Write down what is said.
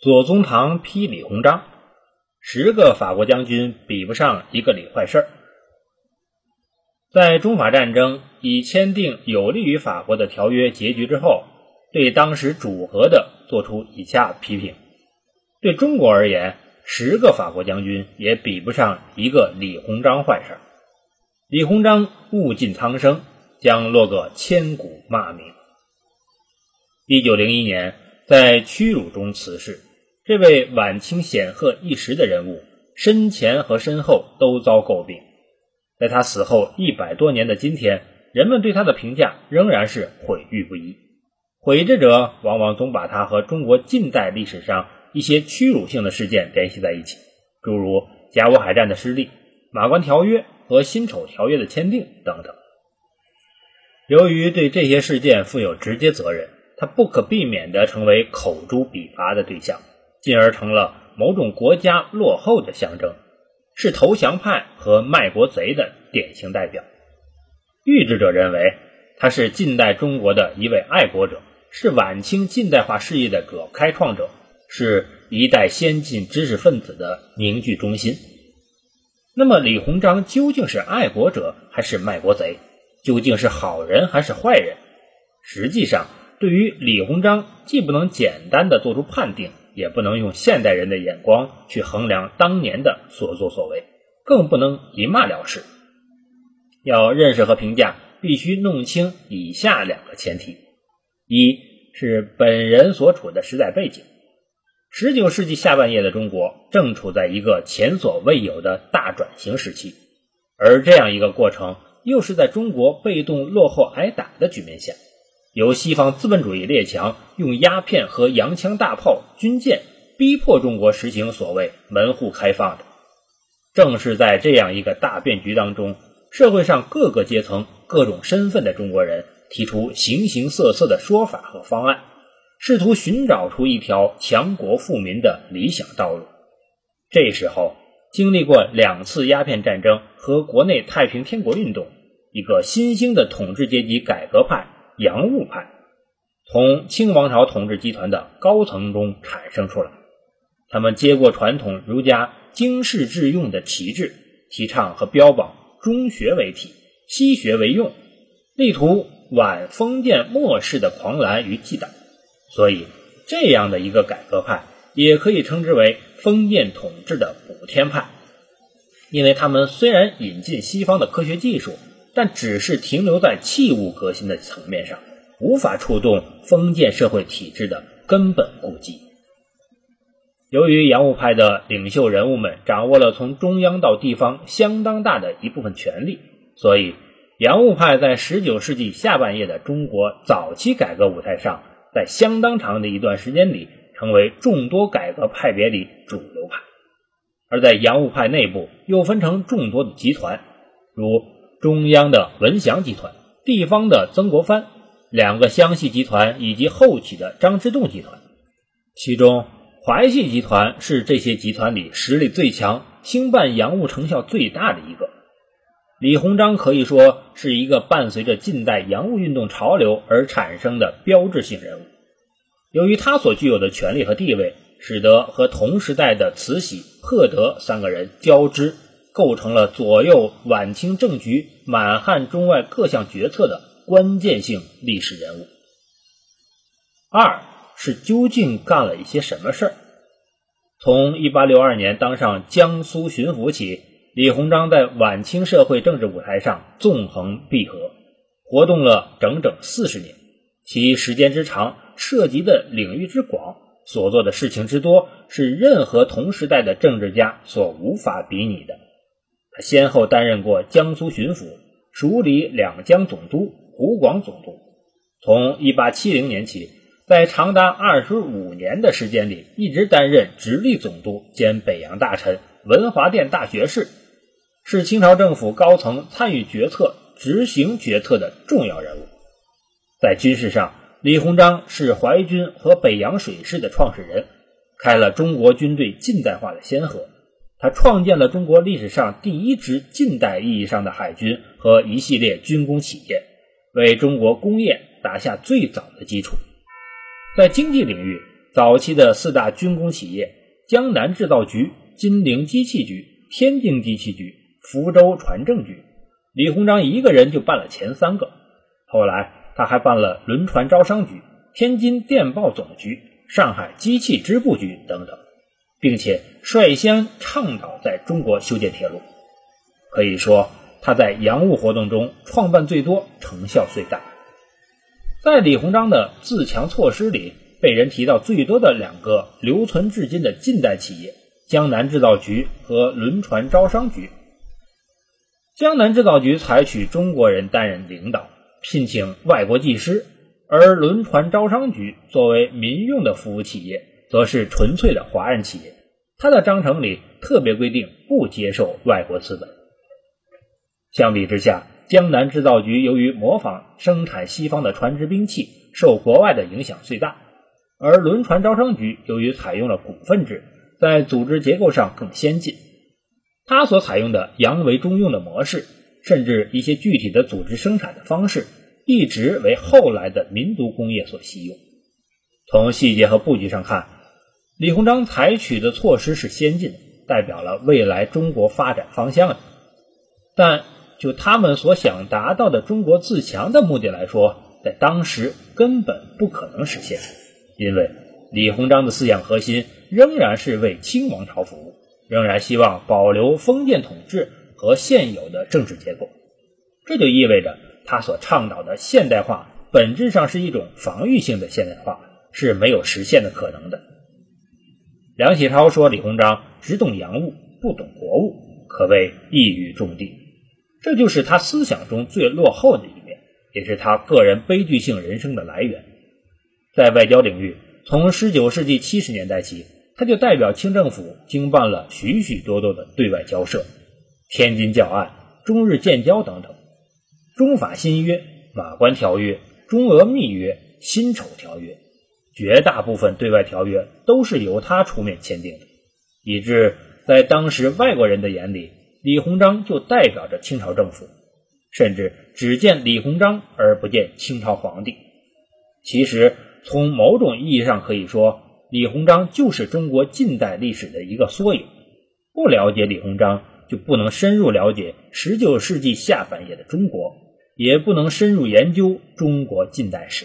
左宗棠批李鸿章，十个法国将军比不上一个李坏事儿。在中法战争已签订有利于法国的条约结局之后，对当时主和的做出以下批评：对中国而言，十个法国将军也比不上一个李鸿章坏事儿。李鸿章物尽苍生，将落个千古骂名。一九零一年，在屈辱中辞世。这位晚清显赫一时的人物，身前和身后都遭诟病。在他死后一百多年的今天，人们对他的评价仍然是毁誉不一。毁之者往往总把他和中国近代历史上一些屈辱性的事件联系在一起，诸如甲午海战的失利、马关条约和辛丑条约的签订等等。由于对这些事件负有直接责任，他不可避免地成为口诛笔伐的对象。进而成了某种国家落后的象征，是投降派和卖国贼的典型代表。预制者认为他是近代中国的一位爱国者，是晚清近代化事业的主要开创者，是一代先进知识分子的凝聚中心。那么，李鸿章究竟是爱国者还是卖国贼？究竟是好人还是坏人？实际上，对于李鸿章，既不能简单的做出判定。也不能用现代人的眼光去衡量当年的所作所为，更不能一骂了事。要认识和评价，必须弄清以下两个前提：一是本人所处的时代背景。十九世纪下半叶的中国正处在一个前所未有的大转型时期，而这样一个过程，又是在中国被动落后挨打的局面下。由西方资本主义列强用鸦片和洋枪大炮、军舰逼迫中国实行所谓门户开放的，正是在这样一个大变局当中，社会上各个阶层、各种身份的中国人提出形形色色的说法和方案，试图寻找出一条强国富民的理想道路。这时候，经历过两次鸦片战争和国内太平天国运动，一个新兴的统治阶级改革派。洋务派从清王朝统治集团的高层中产生出来，他们接过传统儒家经世致用的旗帜，提倡和标榜中学为体，西学为用，力图挽封建末世的狂澜与忌惮。所以，这样的一个改革派也可以称之为封建统治的补天派，因为他们虽然引进西方的科学技术。但只是停留在器物革新的层面上，无法触动封建社会体制的根本固基。由于洋务派的领袖人物们掌握了从中央到地方相当大的一部分权力，所以洋务派在十九世纪下半叶的中国早期改革舞台上，在相当长的一段时间里，成为众多改革派别里主流派。而在洋务派内部，又分成众多的集团，如。中央的文祥集团，地方的曾国藩，两个湘系集团以及后起的张之洞集团，其中淮系集团是这些集团里实力最强、兴办洋务成效最大的一个。李鸿章可以说是一个伴随着近代洋务运动潮流而产生的标志性人物。由于他所具有的权力和地位，使得和同时代的慈禧、赫德三个人交织。构成了左右晚清政局、满汉中外各项决策的关键性历史人物。二是究竟干了一些什么事儿？从1862年当上江苏巡抚起，李鸿章在晚清社会政治舞台上纵横捭阖，活动了整整四十年。其时间之长，涉及的领域之广，所做的事情之多，是任何同时代的政治家所无法比拟的。先后担任过江苏巡抚、署理两江总督、湖广总督。从1870年起，在长达25年的时间里，一直担任直隶总督兼北洋大臣、文华殿大学士，是清朝政府高层参与决策、执行决策的重要人物。在军事上，李鸿章是淮军和北洋水师的创始人，开了中国军队近代化的先河。他创建了中国历史上第一支近代意义上的海军和一系列军工企业，为中国工业打下最早的基础。在经济领域，早期的四大军工企业江南制造局、金陵机器局、天津机器局、福州船政局，李鸿章一个人就办了前三个。后来他还办了轮船招商局、天津电报总局、上海机器织布局等等，并且率先倡导在中国修建铁路。可以说，他在洋务活动中创办最多，成效最大。在李鸿章的自强措施里，被人提到最多的两个留存至今的近代企业——江南制造局和轮船招商局。江南制造局采取中国人担任领导，聘请外国技师；而轮船招商局作为民用的服务企业，则是纯粹的华人企业。它的章程里特别规定不接受外国资本。相比之下，江南制造局由于模仿生产西方的船只兵器，受国外的影响最大；而轮船招商局由于采用了股份制，在组织结构上更先进。它所采用的洋为中用的模式，甚至一些具体的组织生产的方式，一直为后来的民族工业所习用。从细节和布局上看，李鸿章采取的措施是先进的，代表了未来中国发展方向的，但。就他们所想达到的中国自强的目的来说，在当时根本不可能实现，因为李鸿章的思想核心仍然是为清王朝服务，仍然希望保留封建统治和现有的政治结构。这就意味着他所倡导的现代化本质上是一种防御性的现代化，是没有实现的可能的。梁启超说李鸿章只懂洋务，不懂国务，可谓一语中的。这就是他思想中最落后的一面，也是他个人悲剧性人生的来源。在外交领域，从19世纪70年代起，他就代表清政府经办了许许多多的对外交涉，天津教案、中日建交等等，中法新约、马关条约、中俄密约、辛丑条约，绝大部分对外条约都是由他出面签订的，以致在当时外国人的眼里。李鸿章就代表着清朝政府，甚至只见李鸿章而不见清朝皇帝。其实，从某种意义上可以说，李鸿章就是中国近代历史的一个缩影。不了解李鸿章，就不能深入了解19世纪下半叶的中国，也不能深入研究中国近代史。